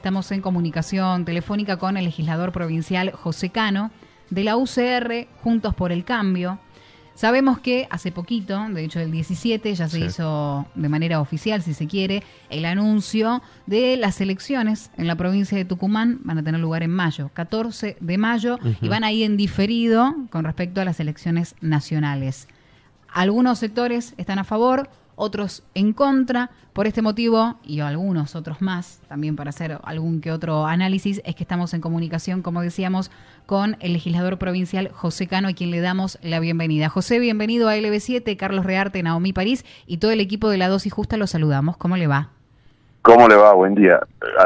estamos en comunicación telefónica con el legislador provincial José Cano de la UCR Juntos por el Cambio. Sabemos que hace poquito, de hecho el 17, ya se hizo de manera oficial, si se quiere, el anuncio de las elecciones en la provincia de Tucumán. Van a tener lugar en mayo, 14 de mayo, y van a ir en diferido con respecto a las elecciones nacionales. Algunos sectores están a favor, otros en contra. Por este motivo, y algunos otros más, también para hacer algún que otro análisis, es que estamos en comunicación, como decíamos, con el legislador provincial José Cano, a quien le damos la bienvenida. José, bienvenido a LB7, Carlos Rearte, Naomi París y todo el equipo de La Dosis Justa los saludamos. ¿Cómo le va? ¿Cómo le va? Buen día.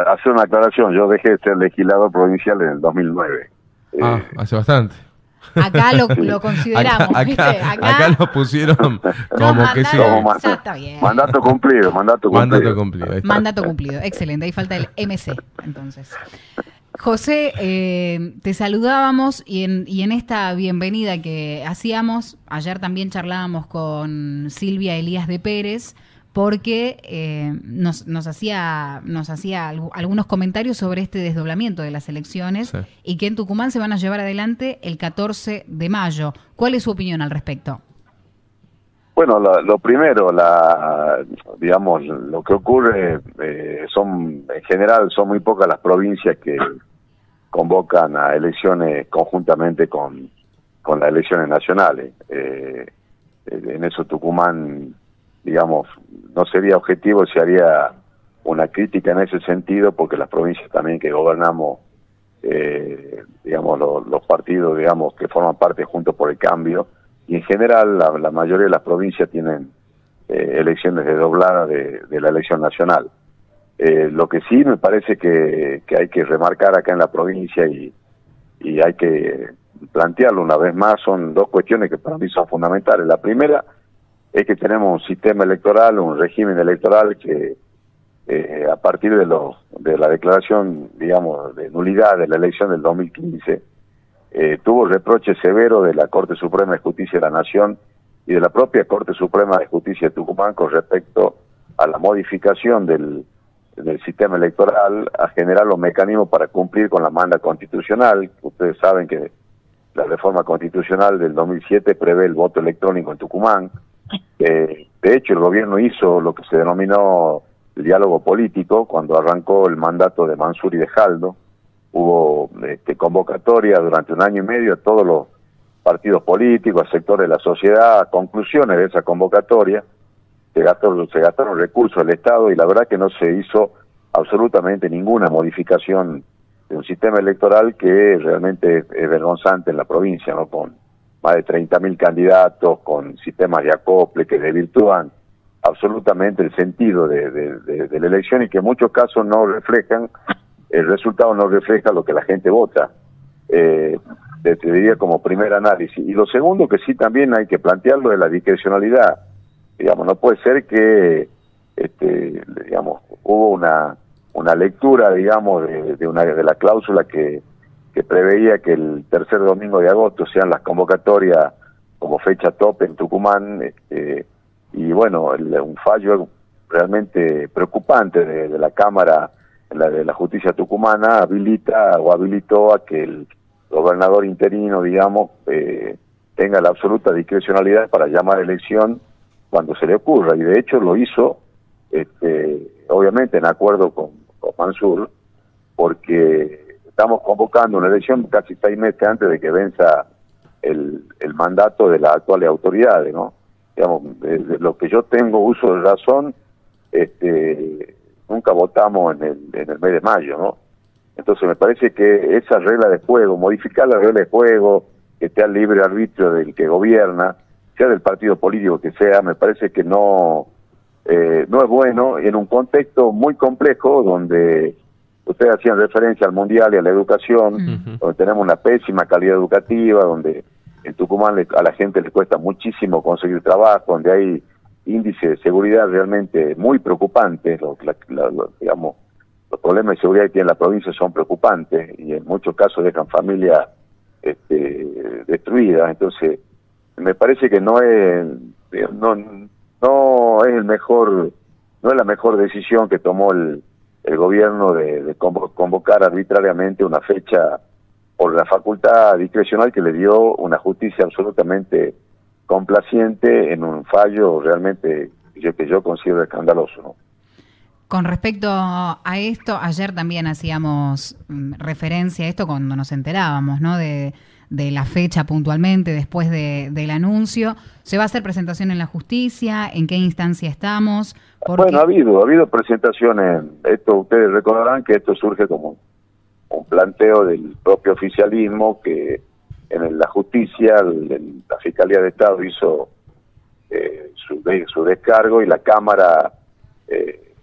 Hacer una aclaración, yo dejé de ser legislador provincial en el 2009. Ah, hace bastante. Acá lo, consideramos, acá, ¿viste? Acá, lo pusieron como que sí. Mandato cumplido, mandato cumplido. Mandato cumplido. excelente. Ahí falta el MC, entonces. José, eh, te saludábamos y en, y en esta bienvenida que hacíamos, ayer también charlábamos con Silvia Elías de Pérez, porque eh, nos, nos, hacía, nos hacía algunos comentarios sobre este desdoblamiento de las elecciones y que en Tucumán se van a llevar adelante el 14 de mayo. ¿Cuál es su opinión al respecto? Bueno, lo, primero, la, digamos, lo que ocurre eh, son, en general, son muy pocas las provincias que convocan a elecciones conjuntamente con, con las elecciones nacionales. Eh, en eso Tucumán digamos, no sería objetivo si haría una crítica en ese sentido, porque las provincias también que gobernamos, eh, digamos, los partidos, digamos, que forman parte Juntos por el Cambio, y en general la, mayoría de las provincias tienen eh, elecciones de doblada de, la elección nacional. Eh, lo que sí me parece que, que, hay que remarcar acá en la provincia y, y hay que plantearlo una vez más son dos cuestiones que para mí son fundamentales. La primera es que tenemos un sistema electoral, un régimen electoral que eh, a partir de, los de la declaración, digamos, de nulidad de la elección del 2015, eh, tuvo reproche severo de la Corte Suprema de Justicia de la Nación y de la propia Corte Suprema de Justicia de Tucumán con respecto a la modificación del, del sistema electoral, a generar los mecanismos para cumplir con la manda constitucional. Ustedes saben que la reforma constitucional del 2007 prevé el voto electrónico en Tucumán, eh, de hecho, el gobierno hizo lo que se denominó el diálogo político cuando arrancó el mandato de Mansur y de Jaldo. Hubo este, convocatoria durante un año y medio a todos los partidos políticos, a sectores de la sociedad, conclusiones de esa convocatoria. Se gastaron, se gastaron recursos del Estado y la verdad que no se hizo absolutamente ninguna modificación de un sistema electoral que realmente es vergonzante en la provincia, ¿no? Con más de 30.000 candidatos con sistemas de acople que desvirtúan absolutamente el sentido de, la elección y que en muchos casos no reflejan, el resultado no refleja lo que la gente vota. Eh, te, diría como primer análisis. Y lo segundo que sí también hay que plantearlo es la discrecionalidad. Digamos, no puede ser que, este, digamos, hubo una, una lectura, digamos, de, de, una, de la cláusula que que preveía que el tercer domingo de agosto sean las convocatorias como fecha tope en Tucumán, este, y bueno, un fallo realmente preocupante de, la Cámara la de la Justicia Tucumana habilita o habilitó a que el gobernador interino, digamos, eh, tenga la absoluta discrecionalidad para llamar a elección cuando se le ocurra, y de hecho lo hizo, este, obviamente en acuerdo con Mansur, porque estamos convocando una elección casi seis meses antes de que venza el, el mandato de las actuales autoridades, ¿no? Digamos, desde lo que yo tengo uso de razón, este, nunca votamos en el, en el mes de mayo, ¿no? Entonces me parece que esa regla de juego, modificar la regla de juego, que esté al libre arbitrio del que gobierna, sea del partido político que sea, me parece que no, eh, no es bueno en un contexto muy complejo donde ustedes hacían referencia al mundial y a la educación, donde tenemos una pésima calidad educativa, donde en Tucumán a la gente le cuesta muchísimo conseguir trabajo, donde hay índices de seguridad realmente muy preocupantes, lo, digamos, los problemas de seguridad que tiene la provincia son preocupantes y en muchos casos dejan familias este, destruidas, entonces me parece que no es no no es el mejor no es la mejor decisión que tomó el el gobierno de, convocar arbitrariamente una fecha por la facultad discrecional que le dio una justicia absolutamente complaciente en un fallo realmente que yo considero escandaloso. Con respecto a esto, ayer también hacíamos mm, referencia a esto cuando nos enterábamos, ¿no? De, la fecha puntualmente después del anuncio. ¿Se va a hacer presentación en la justicia? ¿En qué instancia estamos? Bueno, ha habido, ha habido presentaciones. Esto ustedes recordarán que esto surge como un planteo del propio oficialismo que en la justicia, la Fiscalía de Estado hizo eh, su, su descargo y la Cámara eh,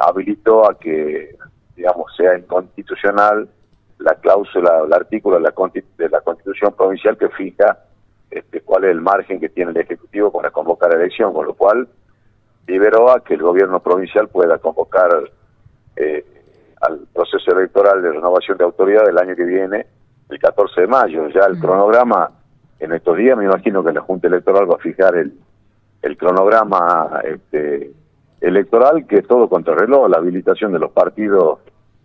habilitó a que, digamos, sea inconstitucional la cláusula, el artículo de la, de la Constitución Provincial que fija este, cuál es el margen que tiene el Ejecutivo para convocar la elección, con lo cual liberó a que el gobierno provincial pueda convocar eh, al proceso electoral de renovación de autoridad del año que viene, el 14 de mayo. Ya el cronograma, en estos días me imagino que la Junta Electoral va a fijar el, el cronograma este, electoral, que es todo contrarreloj, la habilitación de los partidos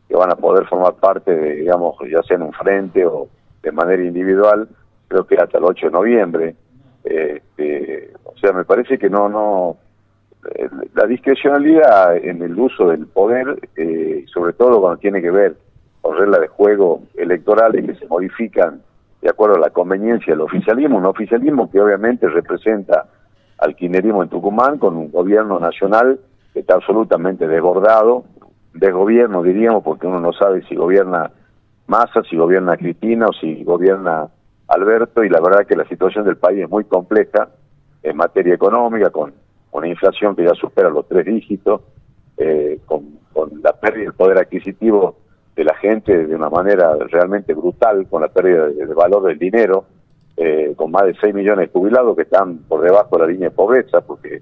que van a poder formar parte, de, digamos, ya sea en un frente o de manera individual, creo que hasta el 8 de noviembre. Este, o sea, me parece que no, no, eh, la discrecionalidad en el uso del poder, eh, sobre todo cuando tiene que ver con reglas de juego electorales que se modifican de acuerdo a la conveniencia del oficialismo, un oficialismo que obviamente representa al kirchnerismo en Tucumán con un gobierno nacional que está absolutamente desbordado, de gobierno diríamos, porque uno no sabe si gobierna Massa, si gobierna Cristina o si gobierna Alberto, y la verdad que la situación del país es muy compleja en materia económica, con una inflación que ya supera los tres dígitos, eh, con, la pérdida del poder adquisitivo de la gente de una manera realmente brutal, con la pérdida del valor del dinero, eh, con más de 6 millones de jubilados que están por debajo de la línea de pobreza, porque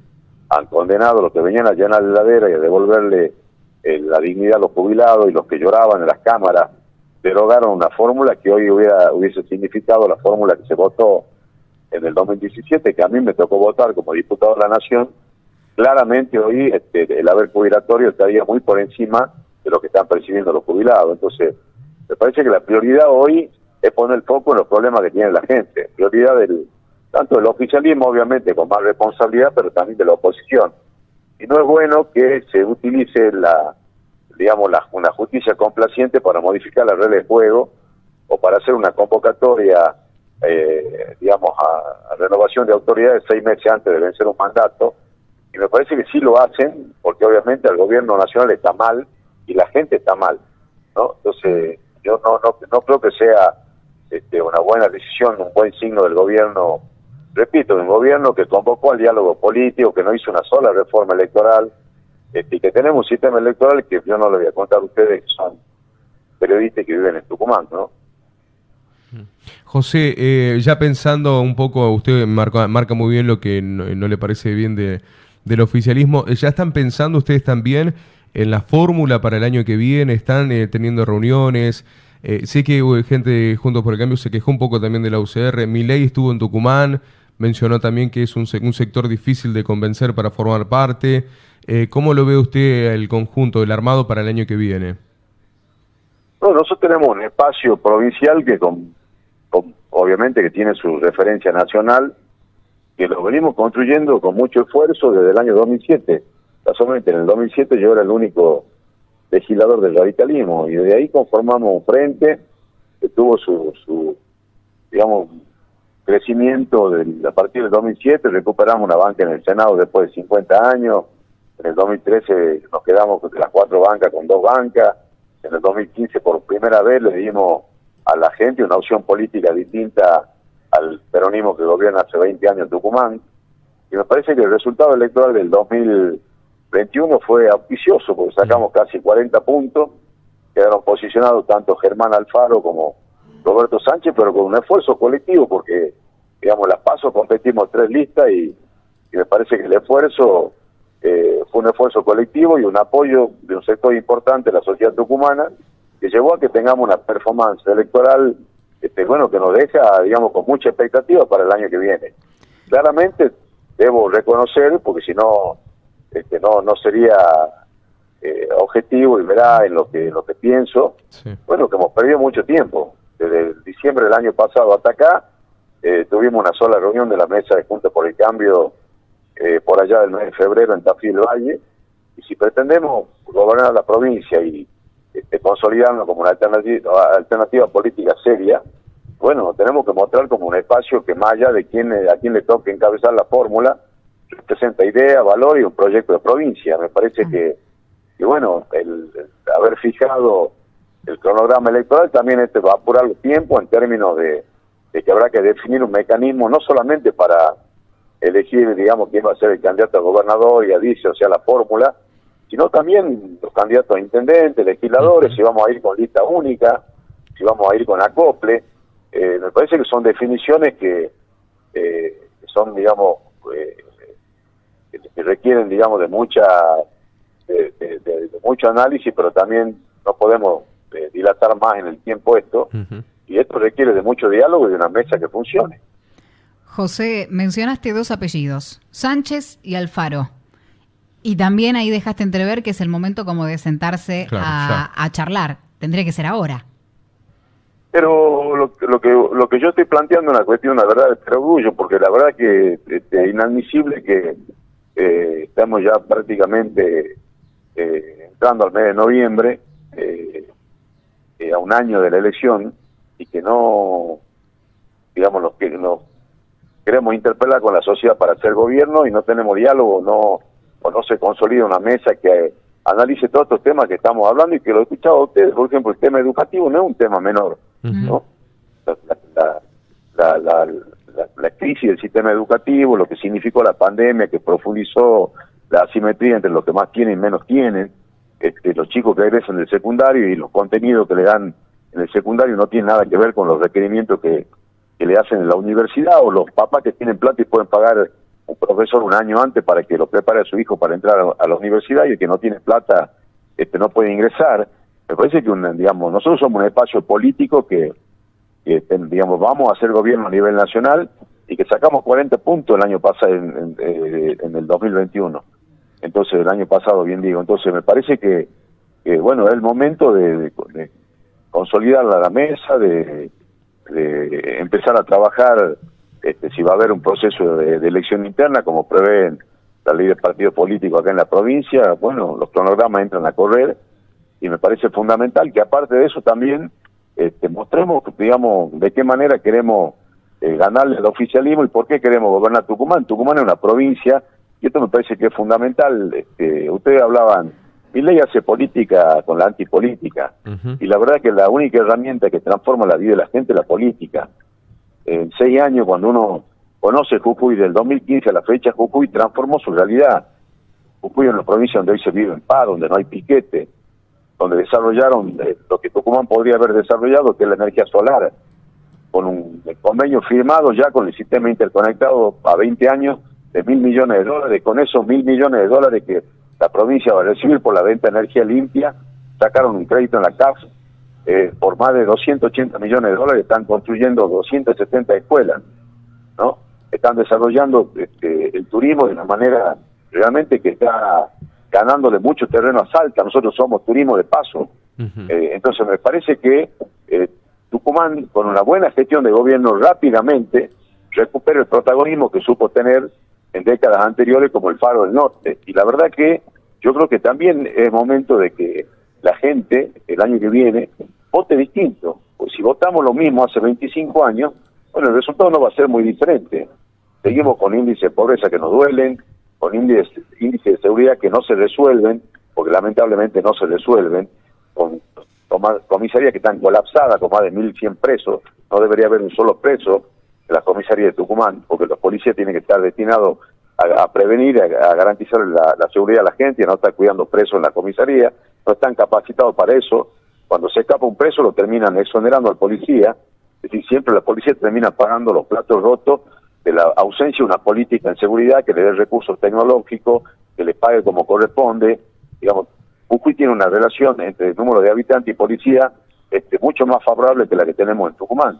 han condenado a los que venían a llenar la heladera y a devolverle la dignidad a los jubilados y los que lloraban en las cámaras, derogaron una fórmula que hoy hubiera, hubiese significado la fórmula que se votó en el 2017, que a mí me tocó votar como diputado de la Nación, claramente hoy este, el haber jubilatorio estaría muy por encima de lo que están percibiendo los jubilados. Entonces, me parece que la prioridad hoy es poner el foco en los problemas que tiene la gente. Prioridad del tanto del oficialismo, obviamente, con más responsabilidad, pero también de la oposición. Y no es bueno que se utilice la, digamos, la, una justicia complaciente para modificar la regla de juego o para hacer una convocatoria eh, digamos, a, renovación de autoridades seis meses antes de vencer un mandato. Y me parece que sí lo hacen, porque obviamente el gobierno nacional está mal y la gente está mal. ¿no? Entonces, yo no, no, no creo que sea este, una buena decisión, un buen signo del gobierno, repito, un gobierno que convocó al diálogo político, que no hizo una sola reforma electoral, este, y que tenemos un sistema electoral que yo no le voy a contar a ustedes, que son periodistas que viven en Tucumán, ¿no? José, eh, ya pensando un poco, usted marca, marca muy bien lo que no, le parece bien de, del oficialismo, ¿ya están pensando ustedes también en la fórmula para el año que viene? ¿Están eh, teniendo reuniones? Eh, sé que gente Juntos por el Cambio se quejó un poco también de la UCR. ley estuvo en Tucumán, mencionó también que es un, un sector difícil de convencer para formar parte. ¿Cómo lo ve usted el conjunto del armado para el año que viene? Bueno, nosotros tenemos un espacio provincial que con obviamente que tiene su referencia nacional, que lo venimos construyendo con mucho esfuerzo desde el año 2007. Casualmente en el 2007 yo era el único legislador del radicalismo y de ahí conformamos un frente que tuvo su, su digamos, crecimiento de, a partir del 2007, recuperamos una banca en el Senado después de 50 años, en el 2013 nos quedamos con las cuatro bancas con dos bancas, en el 2015 por primera vez le dimos a la gente una opción política distinta al peronismo que gobierna hace 20 años en Tucumán. Y me parece que el resultado electoral del 2021 fue auspicioso, porque sacamos casi 40 puntos, quedaron posicionados tanto Germán Alfaro como Roberto Sánchez, pero con un esfuerzo colectivo, porque, digamos, las pasos competimos tres listas y, me parece que el esfuerzo eh, fue un esfuerzo colectivo y un apoyo de un sector importante de la sociedad tucumana que llevó a que tengamos una performance electoral este, bueno que nos deja digamos con mucha expectativa para el año que viene claramente debo reconocer porque si no este, no no sería eh, objetivo y verá en lo que, lo que pienso. Bueno, que hemos perdido mucho tiempo. Desde diciembre del año pasado hasta acá, eh, tuvimos una sola reunión de la mesa de Junta por el Cambio eh, por allá del mes de febrero en Tafí del Valle. Y si pretendemos gobernar la provincia y este, consolidarnos como una alternativa, alternativa política seria, bueno, tenemos que mostrar como un espacio que más allá de quién, a quién le toque encabezar la fórmula, presenta idea, valor y un proyecto de provincia. Me parece que, que bueno, el, haber fijado el cronograma electoral también este va a apurar el tiempo en términos de, de que habrá que definir un mecanismo no solamente para elegir, digamos, quién va a ser el candidato a gobernador y a dice, o sea, la fórmula, sino también los candidatos a intendentes, legisladores, si vamos a ir con lista única, si vamos a ir con acople. Eh, me parece que son definiciones que, eh, son, digamos, eh, que requieren, digamos, de mucha de, mucho análisis, pero también no podemos dilatar más en el tiempo esto, y esto requiere de mucho diálogo y de una mesa que funcione. José, mencionaste dos apellidos, Sánchez y Alfaro. Y también ahí dejaste entrever que es el momento como de sentarse a, charlar. Tendría que ser ahora. Pero lo, que lo que yo estoy planteando es una cuestión, la verdad, de orgullo, porque la verdad que es este, inadmisible que eh, estamos ya prácticamente eh, entrando al mes de noviembre, a un año de la elección, y que no, digamos, los que nos queremos interpelar con la sociedad para hacer gobierno y no tenemos diálogo, no o no se consolida una mesa que analice todos estos temas que estamos hablando y que lo he escuchado a ustedes, por ejemplo, el tema educativo no es un tema menor, ¿no? La, la, la, crisis del sistema educativo, lo que significó la pandemia, que profundizó la asimetría entre los que más tienen y menos tienen, este, los chicos que egresan del secundario y los contenidos que le dan en el secundario no tienen nada que ver con los requerimientos que, que le hacen en la universidad o los papás que tienen plata y pueden pagar un profesor un año antes para que lo prepare a su hijo para entrar a la universidad y el que no tiene plata este no puede ingresar. Me parece que un, digamos nosotros somos un espacio político que, digamos vamos a hacer gobierno a nivel nacional y que sacamos 40 puntos el año pasado en, en, el 2021. Entonces el año pasado bien digo. Entonces me parece que, bueno es el momento de, de consolidar la mesa de de empezar a trabajar este, si va a haber un proceso de, elección interna, como prevé la ley de partido político acá en la provincia, bueno, los cronogramas entran a correr y me parece fundamental que aparte de eso también este, mostremos, digamos, de qué manera queremos eh, ganarle al oficialismo y por qué queremos gobernar Tucumán. Tucumán es una provincia y esto me parece que es fundamental. Este, ustedes hablaban mi ley hace política con la antipolítica. Y la verdad que la única herramienta que transforma la vida de la gente es la política. En seis años, cuando uno conoce Jujuy del 2015 a la fecha, Jujuy transformó su realidad. Jujuy es una provincia donde hoy se vive en paz, donde no hay piquete, donde desarrollaron eh, lo que Tucumán podría haber desarrollado, que es la energía solar, con un convenio firmado ya con el sistema interconectado a 20 años de mil millones de dólares. Con esos mil millones de dólares que la provincia va a recibir por la venta de energía limpia, sacaron un crédito en la CAF eh, por más de 280 millones de dólares, están construyendo 270 escuelas, ¿no? Están desarrollando este, el turismo de una manera realmente que está ganándole mucho terreno a Salta, nosotros somos turismo de paso. Eh, entonces me parece que eh, Tucumán, con una buena gestión de gobierno, rápidamente recupera el protagonismo que supo tener en décadas anteriores como el Faro del Norte. Y la verdad que yo creo que también es momento de que la gente el año que viene vote distinto. Pues si votamos lo mismo hace 25 años, bueno, el resultado no va a ser muy diferente. Seguimos con índices de pobreza que nos duelen, con índices, índices de seguridad que no se resuelven, porque lamentablemente no se resuelven, con, comisarías que están colapsadas con más de 1.100 presos, no debería haber un solo preso la comisaría de Tucumán, porque los policías tienen que estar destinados a, prevenir, a, garantizar la, seguridad de la gente, no estar cuidando presos en la comisaría, no están capacitados para eso. Cuando se escapa un preso lo terminan exonerando al policía, es decir, siempre la policía termina pagando los platos rotos de la ausencia de una política en seguridad que le dé recursos tecnológicos, que le pague como corresponde. Digamos, Jujuy tiene una relación entre el número de habitantes y policía este, mucho más favorable que la que tenemos en Tucumán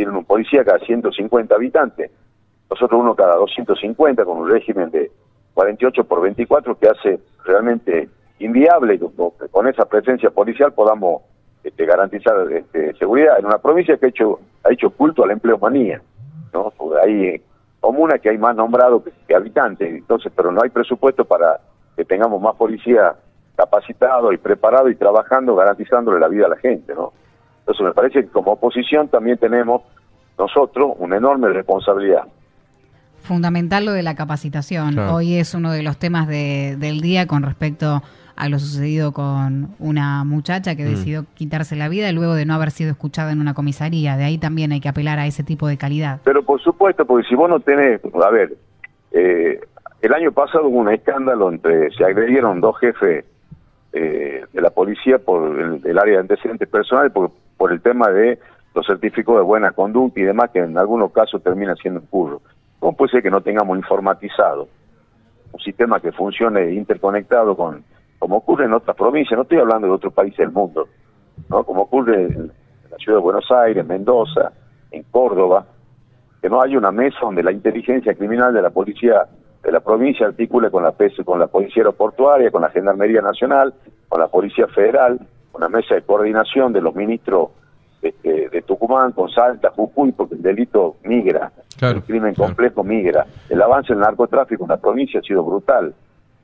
tienen un policía cada 150 habitantes, nosotros uno cada 250 con un régimen de 48 por 24 que hace realmente inviable que con esa presencia policial podamos este, garantizar este, seguridad en una provincia que ha hecho, ha hecho culto a la empleomanía. ¿no? Hay comunas que hay más nombrados que, habitantes, entonces, pero no hay presupuesto para que tengamos más policía capacitado y preparado y trabajando garantizándole la vida a la gente, ¿no? Entonces me parece que como oposición también tenemos nosotros una enorme responsabilidad. Fundamental lo de la capacitación. Hoy es uno de los temas de, del día con respecto a lo sucedido con una muchacha que mm. decidió quitarse la vida luego de no haber sido escuchada en una comisaría. De ahí también hay que apelar a ese tipo de calidad. Pero por supuesto, porque si vos no tenés, a ver, eh, el año pasado hubo un escándalo entre, se agredieron dos jefes eh, de la policía por el, área de antecedentes personales por, por el tema de los certificados de buena conducta y demás, que en algunos casos termina siendo un curro. ¿Cómo puede ser que no tengamos informatizado un sistema que funcione interconectado con como ocurre en otras provincias, no estoy hablando de otros países del mundo, ¿no? como ocurre en la ciudad de Buenos Aires, Mendoza, en Córdoba, que no hay una mesa donde la inteligencia criminal de la policía de la provincia articule con la con la policía aeroportuaria, con la Gendarmería Nacional, con la Policía Federal, la mesa de coordinación de los ministros este, de, Tucumán, con Salta, Jujuy, porque el delito migra, el crimen complejo migra. El avance del narcotráfico en la provincia ha sido brutal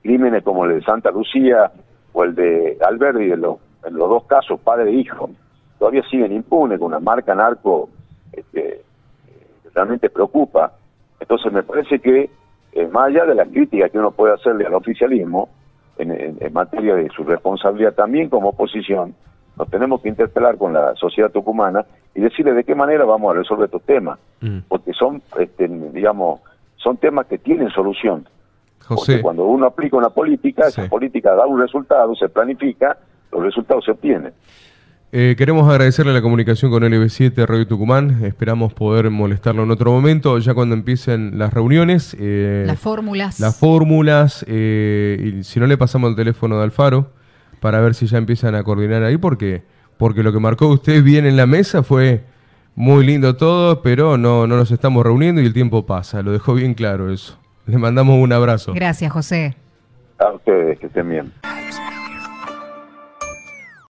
crímenes como el de Santa Lucía o el de Alberdi, en los, en los dos casos, padre e hijo, todavía siguen impunes con una marca narco este, que realmente preocupa. Entonces me parece que, eh, más allá de la crítica que uno puede hacerle al oficialismo, en, materia de su responsabilidad también como oposición, nos tenemos que interpelar con la sociedad tucumana y decirle de qué manera vamos a resolver estos temas, mm. porque son, este, digamos, son temas que tienen solución. Porque cuando uno aplica una política, esa política da un resultado, se planifica, los resultados se obtienen. Eh, queremos agradecerle la comunicación con LB7 Radio Tucumán. Esperamos poder molestarlo en otro momento, ya cuando empiecen las reuniones. Eh, las fórmulas. Las fórmulas. Eh, y si no, le pasamos el teléfono de Alfaro para ver si ya empiezan a coordinar ahí, porque, porque lo que marcó usted bien en la mesa fue muy lindo todo, pero no, no nos estamos reuniendo y el tiempo pasa. Lo dejó bien claro eso. Le mandamos un abrazo. Gracias, José. A ustedes, que estén bien.